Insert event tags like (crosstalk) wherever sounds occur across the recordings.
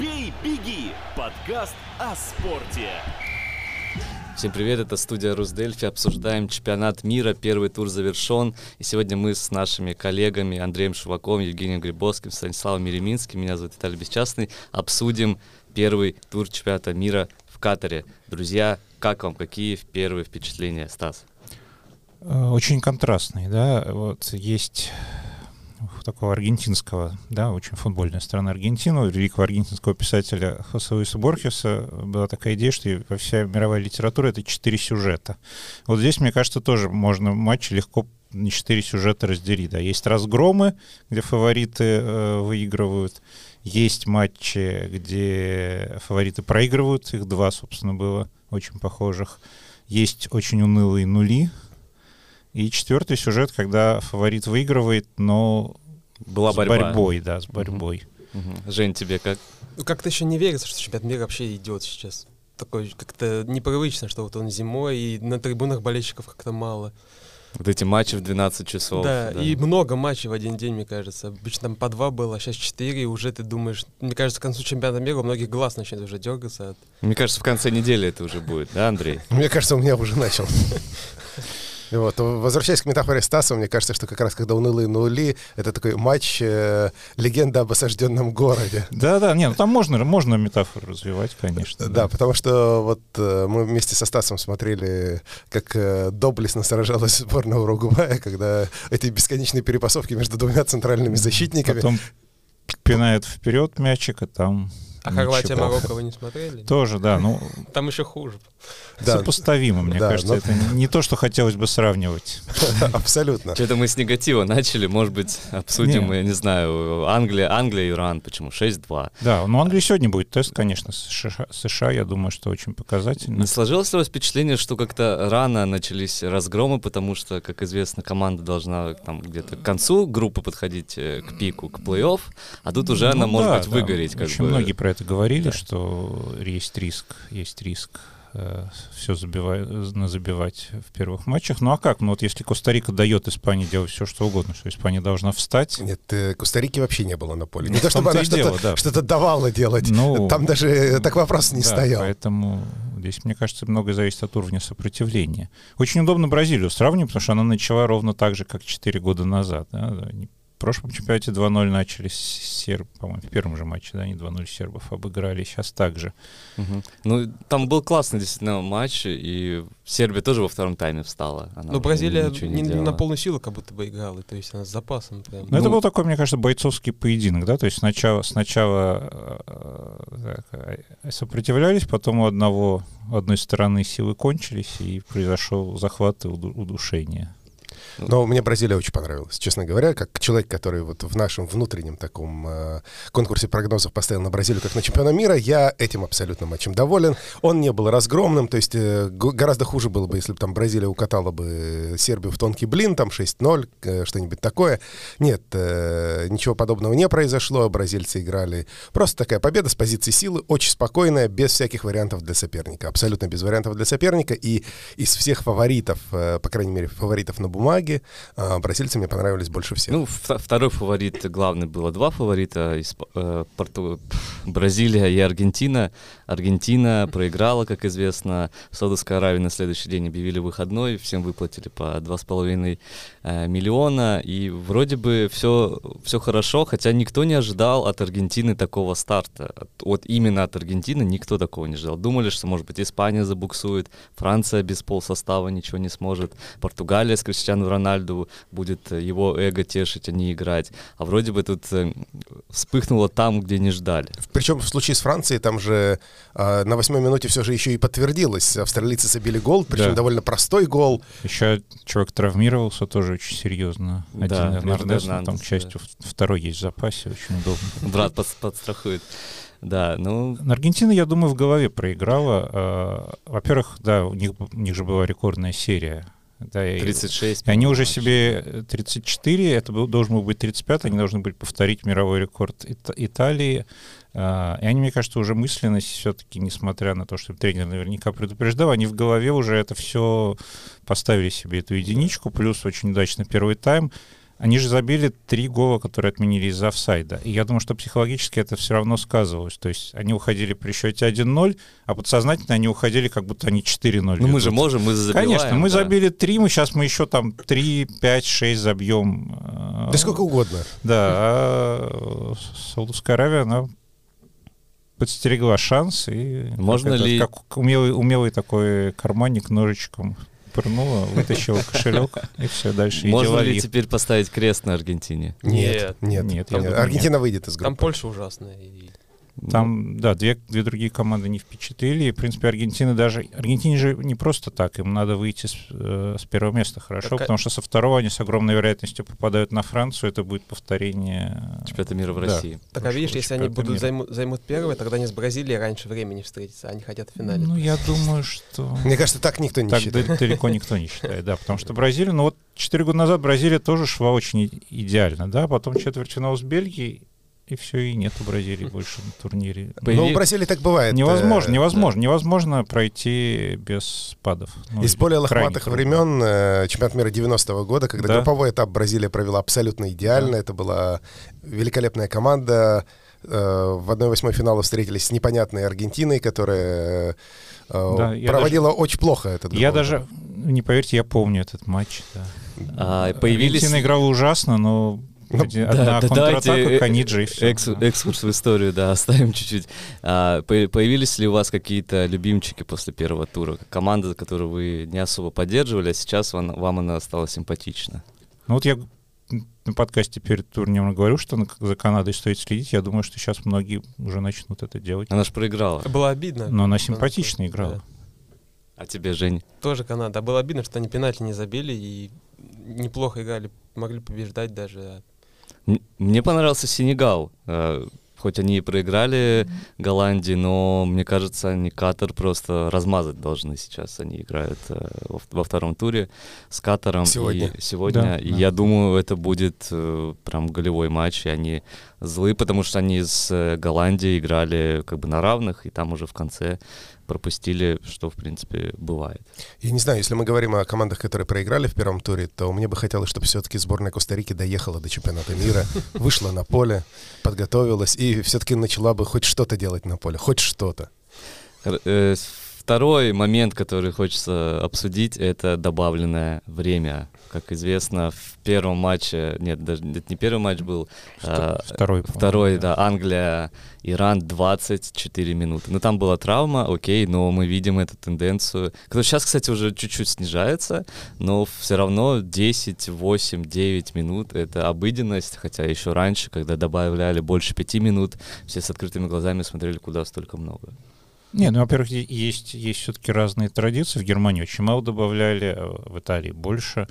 «Бей, беги» – подкаст о спорте. Всем привет, это студия Русдельфи. Обсуждаем чемпионат мира, первый тур завершен. И сегодня мы с нашими коллегами Андреем Шуваковым, Евгением Грибовским, Станиславом Мереминским, меня зовут Виталий Бесчастный, обсудим первый тур чемпионата мира в Катаре. Друзья, как вам, какие первые впечатления, Стас? Э, очень контрастный, да. Вот есть такого аргентинского, да, очень футбольная страна Аргентина, у великого аргентинского писателя Хосе Луиса Борхеса была такая идея, что во вся мировая литература — это четыре сюжета. Вот здесь, мне кажется, тоже можно матчи легко на четыре сюжета разделить. Да. Есть разгромы, где фавориты э, выигрывают, есть матчи, где фавориты проигрывают, их два, собственно, было очень похожих. Есть очень унылые нули, и четвертый сюжет, когда фаворит выигрывает, но была с борьба. борьбой, да, с борьбой. Угу. Жень, тебе как? Ну, как-то еще не верится, что чемпионат мира вообще идет сейчас. Такой как-то непривычно, что вот он зимой, и на трибунах болельщиков как-то мало. Вот эти матчи в 12 часов. Да, да, и много матчей в один день, мне кажется. Обычно там по два было, а сейчас четыре, и уже ты думаешь... Мне кажется, к концу чемпионата мира у многих глаз начнет уже дергаться. От... Мне кажется, в конце недели это уже будет, да, Андрей? (laughs) Мне кажется, у меня уже начал. (laughs) Вот. Возвращаясь к метафоре Стаса, мне кажется, что как раз когда унылые нули, это такой матч э, легенда об осажденном городе. Да-да, не, ну там можно, можно метафору развивать, конечно. Да, да потому что вот э, мы вместе со Стасом смотрели, как э, доблестно сражалась сборная Уругвая, когда эти бесконечные перепасовки между двумя центральными защитниками. Потом пинает вперед мячик, а там а Хорватия, Марокко вы не смотрели? Тоже, да. Ну, Там еще хуже. Да. Сопоставимо, мне да, кажется. Но... Это не то, что хотелось бы сравнивать. (laughs) Абсолютно. Что-то мы с негатива начали. Может быть, обсудим, я не знаю, Англия, Англия, Иран. Почему? 6-2. Да, ну Англии сегодня будет тест, конечно. США, США, я думаю, что очень показательно. Не сложилось ли у вас впечатление, что как-то рано начались разгромы, потому что, как известно, команда должна там где-то к концу группы подходить э, к пику, к плей-офф, а тут уже ну, она может быть выгореть. Как очень многие про это говорили, да. что есть риск, есть риск э, все забивать, забивать в первых матчах. Ну а как? Ну вот если Коста-Рика дает Испании делать все, что угодно, что Испания должна встать. Нет, э, Коста-Рики вообще не было на поле. Не то, чтобы она что-то, да. что давала делать. Ну, Там даже так вопрос не да, стоял. Поэтому здесь, мне кажется, многое зависит от уровня сопротивления. Очень удобно Бразилию сравнивать, потому что она начала ровно так же, как 4 года назад. Да? Прошлом чемпионате 2-0 начали с серб, по-моему, в первом же матче, да, они 2-0 сербов обыграли, сейчас также. Угу. Ну, там был классный действительно матч, и Сербия тоже во втором тайме встала. Она Но Бразилия не, не на полную силу как будто бы играла, то есть она с запасом. Прям. Ну, это был такой, мне кажется, бойцовский поединок, да, то есть сначала, сначала э, так, сопротивлялись, потом у одного, одной стороны силы кончились, и произошел захват и удушение. Но мне Бразилия очень понравилась, честно говоря, как человек, который вот в нашем внутреннем таком э, конкурсе прогнозов поставил на Бразилию как на чемпиона мира, я этим абсолютно матчем доволен. Он не был разгромным, то есть э, гораздо хуже было бы, если бы там Бразилия укатала бы Сербию в тонкий блин, там 6-0, э, что-нибудь такое. Нет, э, ничего подобного не произошло, бразильцы играли. Просто такая победа с позиции силы, очень спокойная, без всяких вариантов для соперника, абсолютно без вариантов для соперника. И из всех фаворитов, э, по крайней мере, фаворитов на бумаге, А, бразильцы мне понравились больше всех. Ну, второй фаворит, главный было два фаворита, из, э, Порту... Бразилия и Аргентина. Аргентина проиграла, как известно. В Саудовской Аравии на следующий день объявили выходной, всем выплатили по 2,5 э, миллиона. И вроде бы все, все хорошо, хотя никто не ожидал от Аргентины такого старта. От, вот именно от Аргентины никто такого не ждал. Думали, что, может быть, Испания забуксует, Франция без полсостава ничего не сможет, Португалия с Криштиану Рональду будет его эго тешить, а не играть. А вроде бы тут э, вспыхнуло там, где не ждали. Причем в случае с Францией там же э, на восьмой минуте все же еще и подтвердилось. Австралийцы забили гол, причем да. довольно простой гол. Еще человек травмировался тоже очень серьезно. Один да, Эрнандес, там, к счастью, да. второй есть в запасе, очень удобно. Брат под, подстрахует. Да, ну... Аргентина, я думаю, в голове проиграла. А, во-первых, да, у них, у них же была рекордная серия да, 36. И они уже себе 34, это был, должен был быть 35, они должны были повторить мировой рекорд Ит- Италии. А, и они, мне кажется, уже мысленно все-таки, несмотря на то, что тренер наверняка предупреждал, они в голове уже это все поставили себе эту единичку, плюс очень удачный первый тайм. Они же забили три гола, которые отменили из-за офсайда. И я думаю, что психологически это все равно сказывалось. То есть они уходили при счете 1-0, а подсознательно они уходили, как будто они 4-0. Ну мы же можем, мы забиваем. Конечно, мы да. забили 3, мы сейчас мы еще там 3, 5, 6 забьем. Да сколько угодно. Да, а Саудовская Аравия, она подстерегла шанс и Можно как, ли- как умелый, умелый такой карманник ножичком пырнула, вытащила кошелек и все дальше. Можно ли теперь поставить крест на Аргентине? Нет, нет. Нет, Аргентина выйдет из Там группы. Польша ужасная. и- Там, да, две, две другие команды не впечатлили. И, в принципе, Аргентина даже... Аргентине же не просто так. Им надо выйти с, э, с первого места хорошо, Так, а- потому что со второго они с огромной вероятностью попадают на Францию. Это будет повторение... Чемпионата мира в Да. России. Так а видишь, если они будут мира. займут, займут первые, тогда они с Бразилией раньше времени встретятся, они хотят в финале. Ну, я думаю, что... Мне кажется, так никто не Так считает. да- далеко никто не считает, да, потому что Бразилия, ну вот 4 года назад Бразилия тоже шла очень идеально, да, потом четвертьфинал с Бельгией, и все, и нету Бразилии больше на турнире. Появи- в Бразилии так бывает. Невозможно, Э, невозможно, невозможно пройти без спадов. Ну, Из более лохматых времен э, чемпионат мира 90-го года, когда Да. групповой этап Бразилия провела абсолютно идеально. Это была великолепная команда. Э, В 1-8 финала встретились с непонятной Аргентиной, которая э, Да, проводила очень плохо этот Я групповой даже, не поверьте, я помню этот матч. Да. А, появились... Аргентина играла ужасно, но Ну, Да, одна да, контратака, давайте, э, Каниджи. Экс- экскурс в историю, да, (laughs) оставим чуть-чуть. А, по- появились ли у вас какие-то любимчики после первого тура? Команда, которую вы не особо поддерживали, а сейчас вам, вам она стала симпатична? Ну вот я на подкасте перед турниром говорю, что за Канадой стоит следить. Я думаю, что сейчас многие уже начнут это делать. Она же проиграла. Было обидно. Но она симпатично играла. да. А тебе, Жень? Тоже Канада. Было обидно, что они пенальти не забили и неплохо играли, могли побеждать даже. Мне понравился Сенегал. Э, Хоть они и проиграли Голландии, но мне кажется, они Катар просто размазать должны сейчас. Они играют э, во втором туре с Катаром. Сегодня. И, сегодня. Да, и да. я думаю, это будет э, прям голевой матч. И они злы, потому что они с э, Голландией играли как бы на равных, и там уже в конце пропустили, что, в принципе, бывает. Я не знаю, если мы говорим о командах, которые проиграли в первом туре, то мне бы хотелось, чтобы все-таки сборная Коста-Рики доехала до чемпионата мира, (laughs) вышла на поле, подготовилась и все-таки начала бы хоть что-то делать на поле, хоть что-то. Второй момент, который хочется обсудить, это добавленное время. Как известно, в первом матче, нет, даже это не первый матч был, а, Второй, второй, да. да, Англия, Иран 24 минуты. Ну там была травма, окей, но мы видим эту тенденцию, которая сейчас, кстати, уже чуть-чуть снижается, но все равно 10, 8, 9 минут — это обыденность, хотя еще раньше, когда добавляли больше 5 минут, все с открытыми глазами смотрели, куда столько много. Не, ну, во-первых, есть, есть все-таки разные традиции. В Германии очень мало добавляли, э, в Италии больше.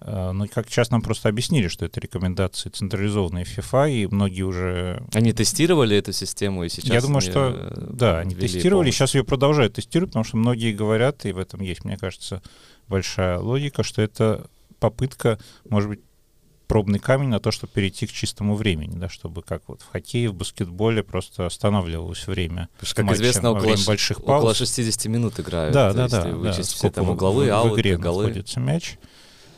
Э, Ну, как сейчас нам просто объяснили, что это рекомендации централизованные FIFA, и многие уже... Они тестировали эту систему и сейчас... Я думаю, что, э, да, они тестировали, полностью. сейчас ее продолжают тестировать, потому что многие говорят, и в этом есть, мне кажется, большая логика, что это попытка, может быть, пробный камень на то, чтобы перейти к чистому времени, да, чтобы как вот в хоккее, в баскетболе просто останавливалось время. Потому что, как матча известно, около, ш- больших около пауз. 60 минут играют. Да, да, да. если да. вычесть все там в- угловые, в, в игре голы. находится мяч.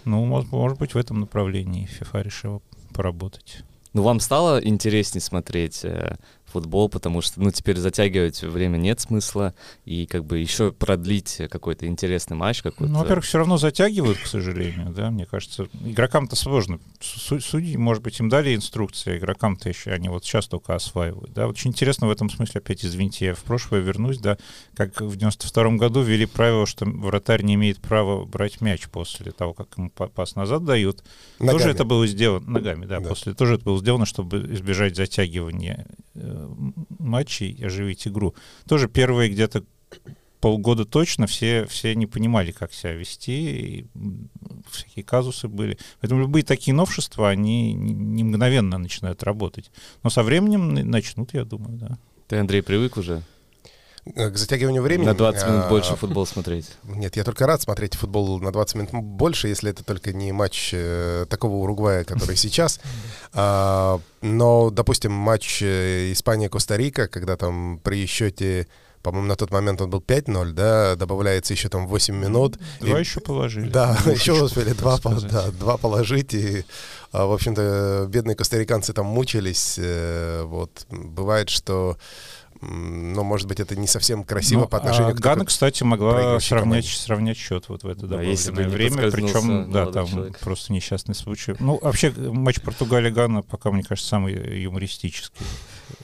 Ну, может, может быть, в этом направлении FIFA решила поработать. Ну, вам стало интереснее смотреть э, футбол, потому что, ну, теперь затягивать время нет смысла, и как бы еще продлить какой-то интересный матч какой-то. Ну, во-первых, все равно затягивают, к сожалению, да, мне кажется. Игрокам-то сложно. Су- Судьи, может быть, им дали инструкции, а игрокам-то еще они вот сейчас только осваивают, да. Очень интересно в этом смысле, опять извините, я в прошлое вернусь, да, как в 92 году ввели правило, что вратарь не имеет права брать мяч после того, как ему па- пас назад дают. Тоже Ногами. это было сделано, ногами, да, Да. после тоже это было сделано, чтобы избежать затягивания э, матчей оживить игру. Тоже первые где-то полгода точно все, все не понимали, как себя вести, и всякие казусы были. Поэтому любые такие новшества, они не мгновенно начинают работать. Но со временем начнут, я думаю, да. Ты, Андрей, привык уже К затягиванию времени... на 20 минут а, больше футбол смотреть? Нет, я только рад смотреть футбол на 20 минут больше, если это только не матч э, такого Уругвая, который (laughs) сейчас. А, но, допустим, матч э, Испания-Коста-Рика, когда там при счете По-моему, на тот момент он был 5-0, да, добавляется еще там 8 минут. Два и- еще положили. Да, Ну, (laughs) еще успели два, по- да, два положить, и, а, в общем-то, бедные костариканцы там мучились. э, Вот, бывает, что, ну, может быть, это не совсем красиво Ну, по отношению а к Гана, кстати, могла сравнять, команде. сравнять счет вот в это Да, если бы не время. Причем, да, там человек. просто несчастный случай. Ну, вообще, матч Португалия-Гана пока, мне кажется, самый юмористический.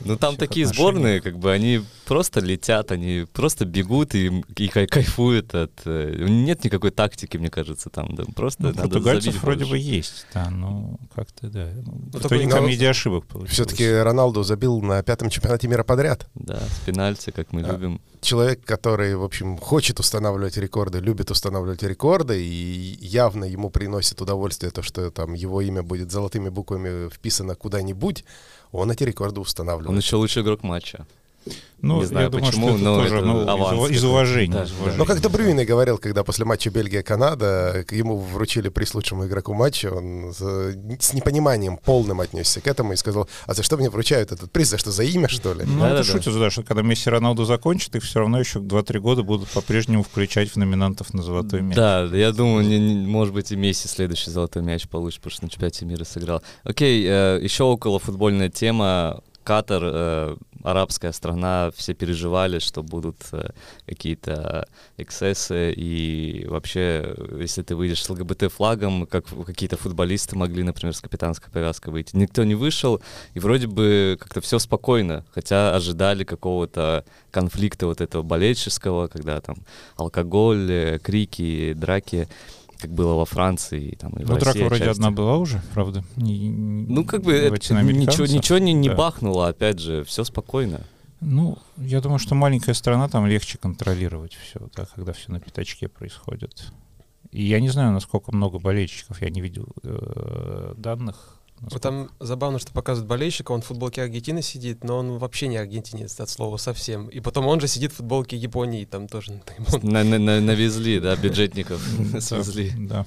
Ну там такие отношениях. сборные, как бы они просто летят, они просто бегут и, и кай- кайфуют от... э, Нет никакой тактики, мне кажется, там. Да, просто Ну, португальцев забить вроде больше. бы есть, да, ну, как-то, да. Ну, народ- комедия ошибок получилось. Все-таки Роналду забил на пятом чемпионате мира подряд. Да, с пенальти, как мы А. любим. Человек, который, в общем, хочет устанавливать рекорды, любит устанавливать рекорды, и явно ему приносит удовольствие то, что там его имя будет золотыми буквами вписано куда-нибудь, он эти рекорды Он устанавливает. еще лучший игрок матча. Ну, не знаю я думаю, почему, что это но тоже это ну, из, аванс из какой-то. уважения. Да, из да. уважения. Ну, как Брюйне говорил, когда после матча Бельгия-Канада к ему вручили приз лучшему игроку матча, он с, с непониманием полным отнесся к этому и сказал, а за что мне вручают этот приз, за что, за имя, что ли? Ну, Да-да-да. это шутят, да, что когда Месси Роналду закончат, их все равно еще 2-3 года будут по-прежнему включать в номинантов на золотой мяч. Да, я думаю, не- не- может быть, и Месси следующий золотой мяч получит, потому что на чемпионате мира сыграл. Окей, э, еще около футбольная тема. Катар, э, арабская страна, все переживали, что будут э, какие-то эксцессы, и вообще, если ты выйдешь с ЛГБТ-флагом, как какие-то футболисты могли, например, с капитанской повязкой выйти. Никто не вышел, и вроде бы как-то все спокойно, хотя ожидали какого-то конфликта вот этого болельческого, когда там алкоголь, э, крики, драки, как было во Франции и там и в Ну, России драка вроде одна была уже, правда? Не- Ну, как бы это ничего, ничего не, не Да. бахнуло, опять же, все спокойно. Ну, я думаю, что маленькая страна, там легче контролировать все, да, когда все на пятачке происходит. И я не знаю, насколько много болельщиков, я не видел э, данных. Вот насколько- там забавно, что показывают болельщика, он в футболке Аргентины сидит, но он вообще не аргентинец от слова совсем. И потом он же сидит в футболке Японии, там тоже. (laughs) навезли, да, бюджетников (laughs) свезли. Да.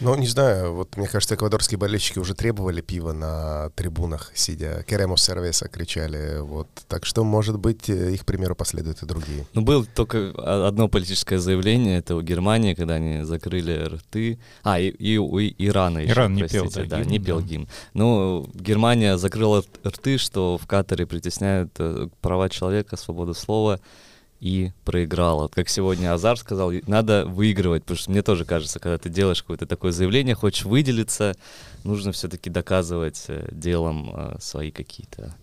Ну, не знаю, вот мне кажется, эквадорские болельщики уже требовали пива на трибунах, сидя. Керемос сервеса кричали, вот. Так что, может быть, э, их примеру последуют и другие. Ну, было только одно политическое заявление, это у Германии, когда они закрыли рты. А, и, и у Ирана еще, Иран не пел, простите, да, да, гимн, не пел да. гимн. Ну, Германия закрыла рты, что в Катаре притесняют э, права человека, свободу слова, и проиграла. Вот как сегодня Азар сказал, надо выигрывать, потому что мне тоже кажется, когда ты делаешь какое-то такое заявление, хочешь выделиться, нужно все-таки доказывать э, делом э, свои какие-то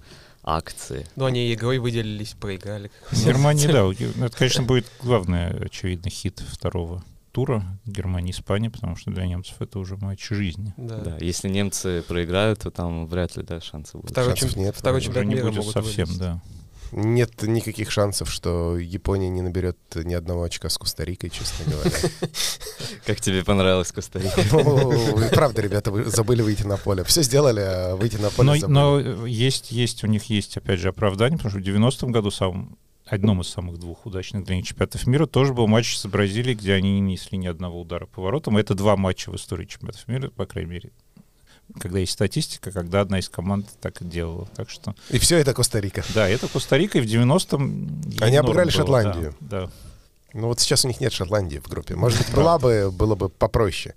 акции. Ну, они игрой выделились, проиграли. В Германии, да, у Ге- это, конечно, будет главный, очевидно, хит второго тура Германия-Испания, потому что для немцев это уже матч жизни. Да. Да, если немцы проиграют, то там вряд ли да, шансы будут. Второй, Шансов чем- нет, второй чемпионат не мира будет могут совсем, вылезть. да. Нет никаких шансов, что Япония не наберет ни одного очка с Коста-Рикой, честно говоря. (laughs) Как тебе понравилась Коста-Рика? Ну, (laughs) правда, ребята, вы забыли выйти на поле. Все сделали, а выйти на поле Но, забыли. но есть, есть, у них есть, опять же, оправдание, потому что в 90-м году самым одном из самых двух удачных для них чемпионатов мира тоже был матч с Бразилией, где они не несли ни одного удара по воротам. Это два матча в истории чемпионатов мира, по крайней мере, когда есть статистика, когда одна из команд так и делала. Так что, И все это Коста-Рика. да, это Коста-Рика, и в 90-м... ей Они обыграли было, Шотландию. Да, да. Ну вот сейчас у них нет Шотландии в группе. Может быть, была бы, было бы попроще.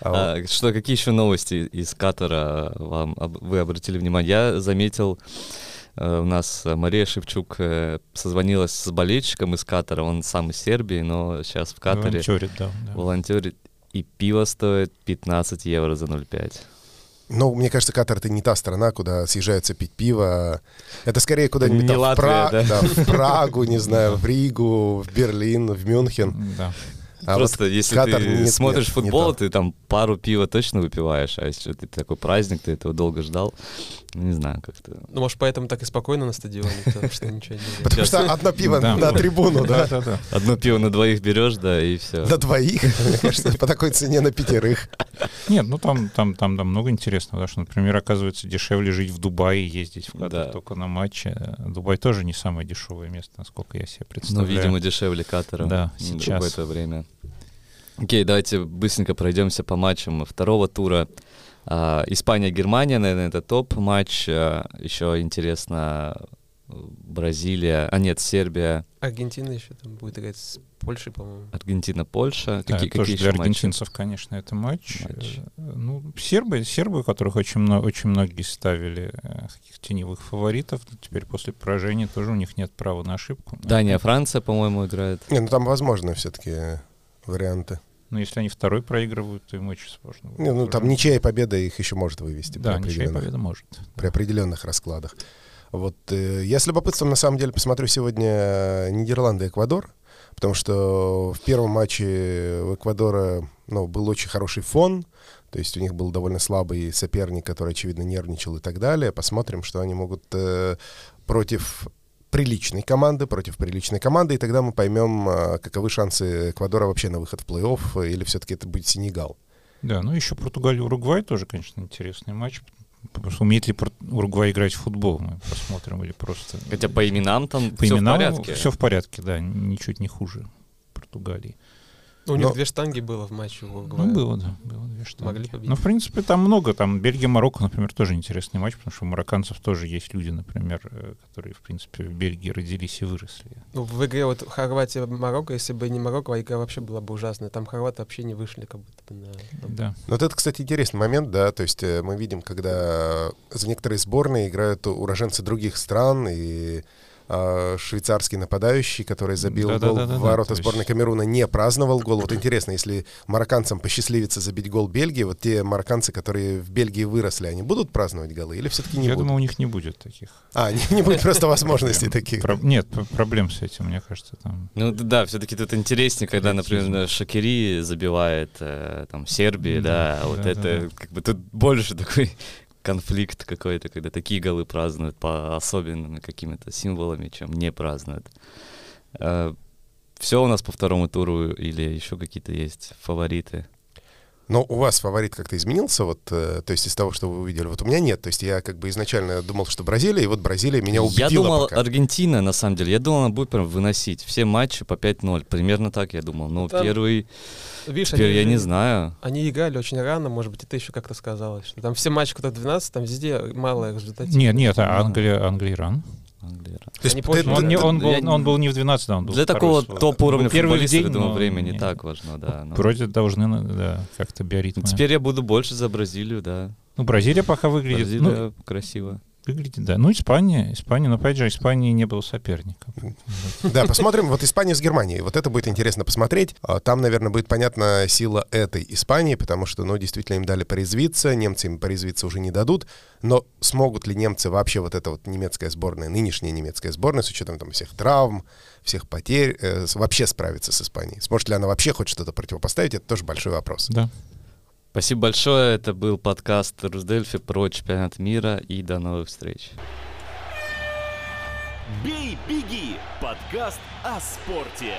А вот А, что, какие еще новости из Катара вам об- вы обратили внимание? Я заметил, э, у нас Мария Шевчук э, созвонилась с болельщиком из Катара, он сам из Сербии, но сейчас в Катаре Волонтерит, да, да. волонтерит, и пиво стоит 15 евро за 0,5. Ну, мне кажется, Катар это не та страна, куда съезжаются пить пиво. Это скорее куда-нибудь там в, Латвия, Пра- да? да, в Прагу, не знаю, в Ригу, в Берлин, в Мюнхен. Да. А Просто вот если Катар ты нет, смотришь нет, не футбол, то. ты там пару пива точно выпиваешь, а если ты такой праздник, ты этого долго ждал, ну, не знаю, как-то... Ну, может, поэтому так и спокойно на стадионе, потому что ничего не Потому что одно пиво на трибуну, да? Да, да, да. Одно пиво на двоих берешь, да, и все. На двоих, по такой цене на пятерых. Нет, ну там, там, там, там много интересного, потому что, например, оказывается, дешевле жить в Дубае, ездить в Катар только на матче. Дубай тоже не самое дешевое место, насколько я себе Ну, представляю. видимо, дешевле Катара. Да, сейчас. Какое-то время. Окей, давайте быстренько пройдемся по матчам второго тура. А, Испания-Германия, наверное, это топ-матч. А, Еще интересно, Бразилия, а нет, Сербия, Аргентина еще там будет играть с Польшей, по-моему. Аргентина, Польша. Да, какие, тоже какие для еще матчи? аргентинцев, конечно, это матч. Матч. Э, Ну, сербы, сербы, которых очень, мно- очень многие ставили э, таких теневых фаворитов, теперь после поражения тоже у них нет права на ошибку. Дания, Франция, по-моему, играет. Не, ну там возможны все-таки варианты. Но если они второй проигрывают, то им очень сложно. Не, ну там ничья и победа их еще может вывести Да, при, ничья и определенных, победа может. при определенных раскладах. Вот э, я с любопытством на самом деле посмотрю сегодня э, Нидерланды и Эквадор, потому что в первом матче у Эквадора ну, был очень хороший фон, то есть у них был довольно слабый соперник, который, очевидно, нервничал и так далее. Посмотрим, что они могут э, против приличной команды, против приличной команды, и тогда мы поймем, э, каковы шансы Эквадора вообще на выход в плей-офф, или все-таки это будет Сенегал. Да, ну еще Португалия, Уругвай тоже, конечно, интересный матч. Потому что умеет ли Уругвай играть в футбол, мы посмотрим, или просто... Хотя по именам там По все в именам порядке. все в порядке, да, ничуть не хуже Португалии. Ну, у них Но- две штанги было в матче. Ну, было, да, было две штуки. Могли победить. Ну, в принципе, там много. Там Бельгия-Марокко, например, тоже интересный матч, потому что у марокканцев тоже есть люди, например, э, которые, в принципе, в Бельгии родились и выросли. Ну, в игре вот Хорватия-Марокко, если бы не Марокко, игра вообще была бы ужасная. Там хорваты вообще не вышли как будто бы на... Да. Ну, Вот это, кстати, интересный момент, да, то есть э, мы видим, когда за некоторые сборные играют уроженцы других стран, и а, швейцарский нападающий, который забил гол в ворота сборной Камеруна, не праздновал гол. Вот интересно, если марокканцам посчастливится забить гол Бельгии, вот те марокканцы, которые в Бельгии выросли, они будут праздновать голы или все-таки не Я будут? думаю, у них не будет таких. А, не, не будет просто возможностей таких. Нет, проблем с этим, мне кажется, там. Ну да, все-таки тут интереснее, когда, например, Шакири забивает э, там Сербии, да, а вот это как бы тут больше такой конфликт какой-то, когда такие голы празднуют по особенными какими-то символами, чем не празднуют. все у нас по второму туру или еще какие-то есть фавориты? Но у вас фаворит как-то изменился, вот, э, то есть из того, что вы увидели? Вот у меня нет, то есть я как бы изначально думал, что Бразилия, и вот Бразилия меня убедила Я думал, пока. Аргентина, на самом деле, я думал, она будет прям выносить все матчи по 5-0. Примерно так я думал. Но Там первый, Видишь, теперь они я не знаю. Они играли очень рано, может быть, это еще как-то сказалось. Что там все матчи, кто 12, там везде малая результативность. Нет, нет, а Ну. Англия, Англия, Иран. То есть Они ты- позже- Ну, ты- он, не, ты- он, был, я- он был не в 12, да, он был Для такого топ-уровня футболиста, я день, думаю, но время не не- так важно, да. но- Вроде должны, на- да, как-то биоритмы. Теперь я буду больше за Бразилию, да. Ну, Бразилия пока выглядит, ну, Бразилия красиво. Выглядит, да. Ну, Испания, Испания, но опять же, Испании не было соперника. Да, посмотрим. Вот Испания с Германией. Вот это будет интересно посмотреть. А, Там, наверное, будет понятна сила этой Испании, потому что, ну, действительно, им дали порезвиться. Немцы им порезвиться уже не дадут. Но смогут ли немцы вообще вот эта вот немецкая сборная, нынешняя немецкая сборная, с учетом там всех травм, всех потерь, э, вообще справиться с Испанией? Сможет ли она вообще хоть что-то противопоставить? Это тоже большой вопрос. Да. Спасибо большое. Это был подкаст Русдельфи про чемпионат мира. И до новых встреч. «Бей, беги» — подкаст о спорте.